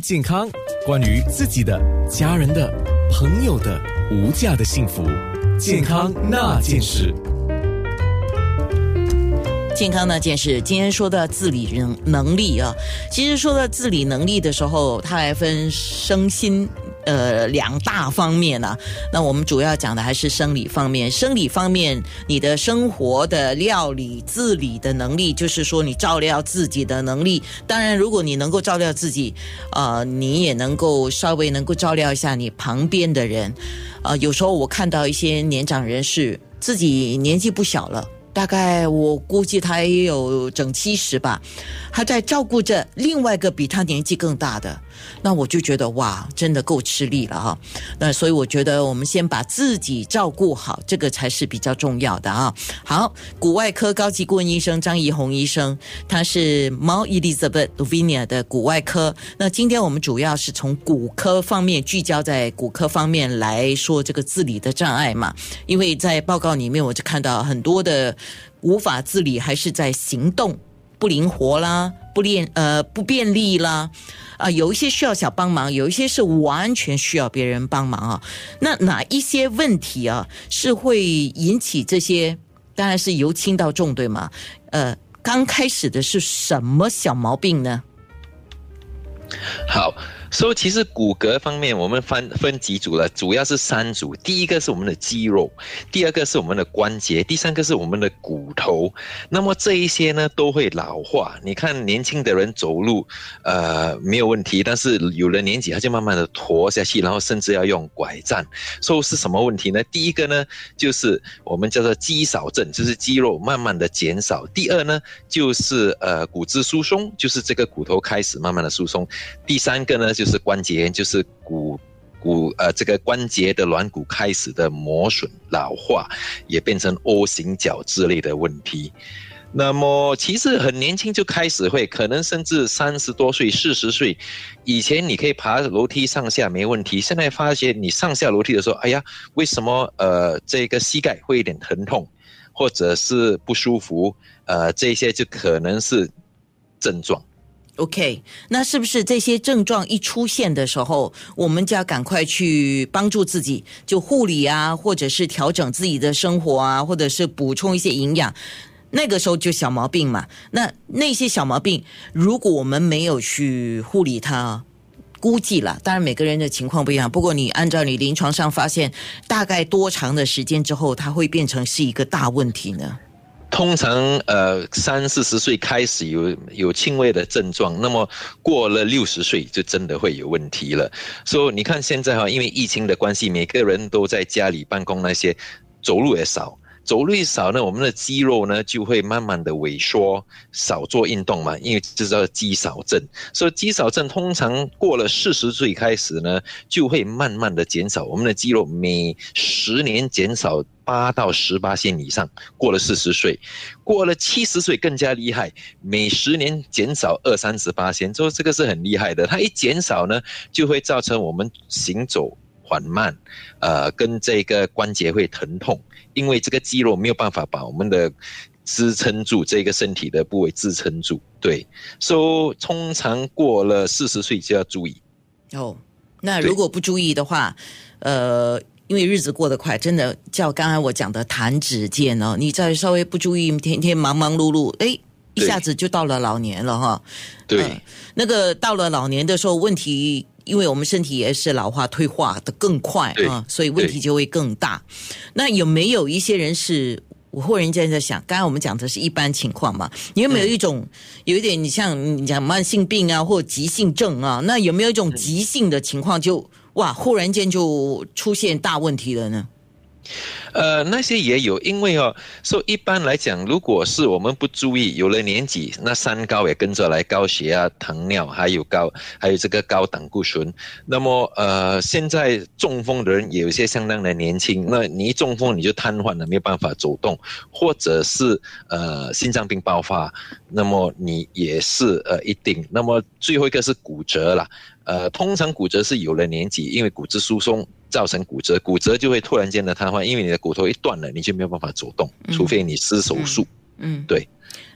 健康，关于自己的、家人的、朋友的无价的幸福，健康那件事。健康那件事，今天说的自理能能力啊，其实说到自理能力的时候，它还分身心呃两大方面呢、那我们主要讲的还是生理方面，生理方面，你的生活的料理自理的能力，就是说你照料自己的能力。当然，如果你能够照料自己，呃，你也能够稍微能够照料一下你旁边的人。呃，有时候我看到一些年长人士自己年纪不小了。大概我估计他也有整七十吧，他在照顾着另外一个比他年纪更大的，那我就觉得哇，真的够吃力了哈。那所以我觉得我们先把自己照顾好，这个才是比较重要的啊。好，骨外科高级顾问医生张怡红医生，他是 Mount Elizabeth Lavinia 的骨外科。那今天我们主要是从骨科方面聚焦在骨科方面来说这个自理的障碍嘛，因为在报告里面我就看到很多的。无法自理，还是在行动不灵活啦，不练呃不便利啦，啊、有一些需要小帮忙，有一些是完全需要别人帮忙啊。那哪一些问题啊是会引起这些？当然是由轻到重，对吗？呃，刚开始的是什么小毛病呢？好，所以其实骨骼方面，我们分分几组了，主要是三组。第一个是我们的肌肉，第二个是我们的关节，第三个是我们的骨头。那么这一些呢都会老化。你看年轻的人走路，呃没有问题，但是有了年纪他就慢慢的驼下去，然后甚至要用拐杖。所以是什么问题呢？第一个呢就是我们叫做肌少症，就是肌肉慢慢的减少。第二呢就是呃骨质疏松，就是这个骨头开始慢慢的疏松。第三个呢，就是关节炎，就是骨骨呃这个关节的软骨开始的磨损老化，也变成 O 型脚之类的问题。那么其实很年轻就开始会，可能甚至三十多岁、四十岁，以前你可以爬楼梯上下没问题，现在发现你上下楼梯的时候，哎呀，为什么呃这个膝盖会有点疼痛，或者是不舒服？呃，这些就可能是症状。OK，那是不是这些症状一出现的时候，我们就要赶快去帮助自己，就护理啊，或者是调整自己的生活啊，或者是补充一些营养？那个时候就小毛病嘛。那那些小毛病，如果我们没有去护理它，估计了，当然每个人的情况不一样。不过你按照你临床上发现，大概多长的时间之后，它会变成是一个大问题呢？通常呃三四十岁开始有有轻微的症状，那么过了六十岁就真的会有问题了。所以你看现在哈，因为疫情的关系，每个人都在家里办公，那些走路也少。走路一少呢，我们的肌肉呢就会慢慢的萎缩，少做运动嘛，因为这叫肌少症。所以肌少症通常过了四十岁开始呢，就会慢慢的减少，我们的肌肉每十年减少八到十八线以上。过了四十岁，过了七十岁更加厉害，每十年减少二三十八线，所以这个是很厉害的。它一减少呢，就会造成我们行走缓慢，呃，跟这个关节会疼痛。因为这个肌肉没有办法把我们的支撑住这个身体的部位支撑住，对，所以通常过了四十岁就要注意。哦，那如果不注意的话，呃，因为日子过得快，真的叫刚才我讲的弹指间哦，你再稍微不注意，天天忙忙碌碌，哎，一下子就到了老年了哈。对，呃那个到了老年的时候，问题。因为我们身体也是老化退化的更快啊，所以问题就会更大。那有没有一些人是？我忽然间在想，刚才我们讲的是一般情况嘛，你有没有一种、嗯、有一点，你像你讲慢性病啊，或急性症啊，那有没有一种急性的情况就，就哇，忽然间就出现大问题了呢？呃，那些也有，因为哦，说、一般来讲，如果是我们不注意，有了年纪，那三高也跟着来，高血压、糖尿，还有高，还有这个高胆固醇。那么，呃，现在中风的人也有些相当的年轻，那你一中风你就瘫痪了，没有办法走动，或者是呃心脏病爆发，那么你也是呃一定。那么最后一个是骨折了。呃，通常骨折是有了年纪，因为骨质疏松造成骨折，骨折就会突然间的瘫痪，因为你的骨头一断了，你就没有办法走动，除非你施手术。嗯，对。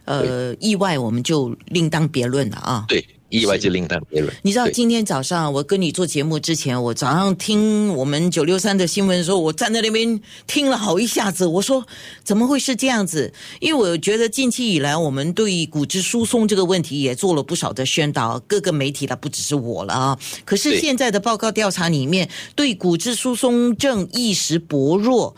呃，意外我们就另当别论了啊。对，意外就另当别论。你知道今天早上我跟你做节目之前，我早上听我们九六三的新闻的时候，我站在那边听了好一下子。我说怎么会是这样子？因为我觉得近期以来，我们对骨质疏松这个问题也做了不少的宣导，各个媒体了，不只是我了啊。可是现在的报告调查里面，对骨质疏松症意识薄弱。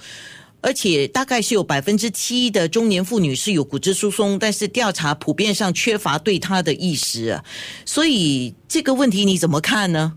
而且大概是有百分之七的中年妇女是有骨质疏松，但是调查普遍上缺乏对她的意识啊，所以这个问题你怎么看呢？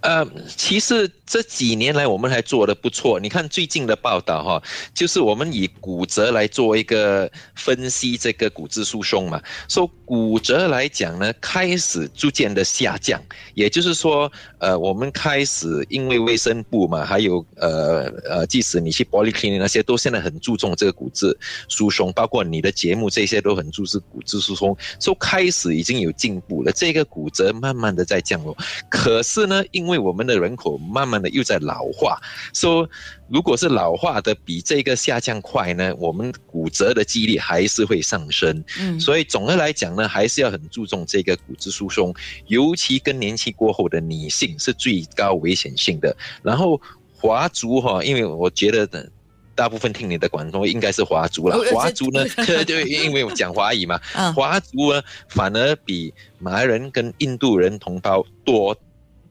呃，其实这几年来我们还做的不错。你看最近的报道哈，就是我们以骨折来做一个分析，这个骨质疏松嘛。说骨折来讲呢，开始逐渐的下降，也就是说，呃，我们开始因为卫生部嘛，还有呃呃，即使你去 polyclinic 那些，都现在很注重这个骨质疏松，包括你的节目这些都很注重骨质疏松，说开始已经有进步了，这个骨折慢慢的在降落。可是呢，因为我们的人口慢慢的又在老化，说如果是老化的比这个下降快呢，我们骨折的几率还是会上升。嗯，所以总的来讲呢，还是要很注重这个骨质疏松，尤其更年期过后的女性是最高危险性的。然后华族哈，因为我觉得的。大部分听你的广东应该是华族了哦，华族呢，对，因为我讲华语嘛，啊，华族呢反而比马来人跟印度人同胞多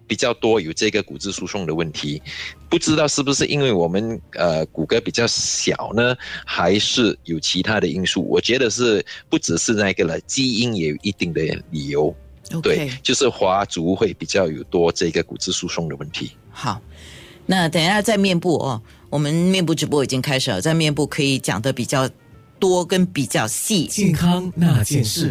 比较多有这个骨质疏松的问题，不知道是不是因为我们呃骨骼比较小呢，还是有其他的因素？我觉得是不只是那个了，基因也有一定的理由。对就是华族会比较有多这个骨质疏松的问题。好。那等一下在面部哦，我们面部直播已经开始了，在面部可以讲的比较多跟比较细。健康那件事。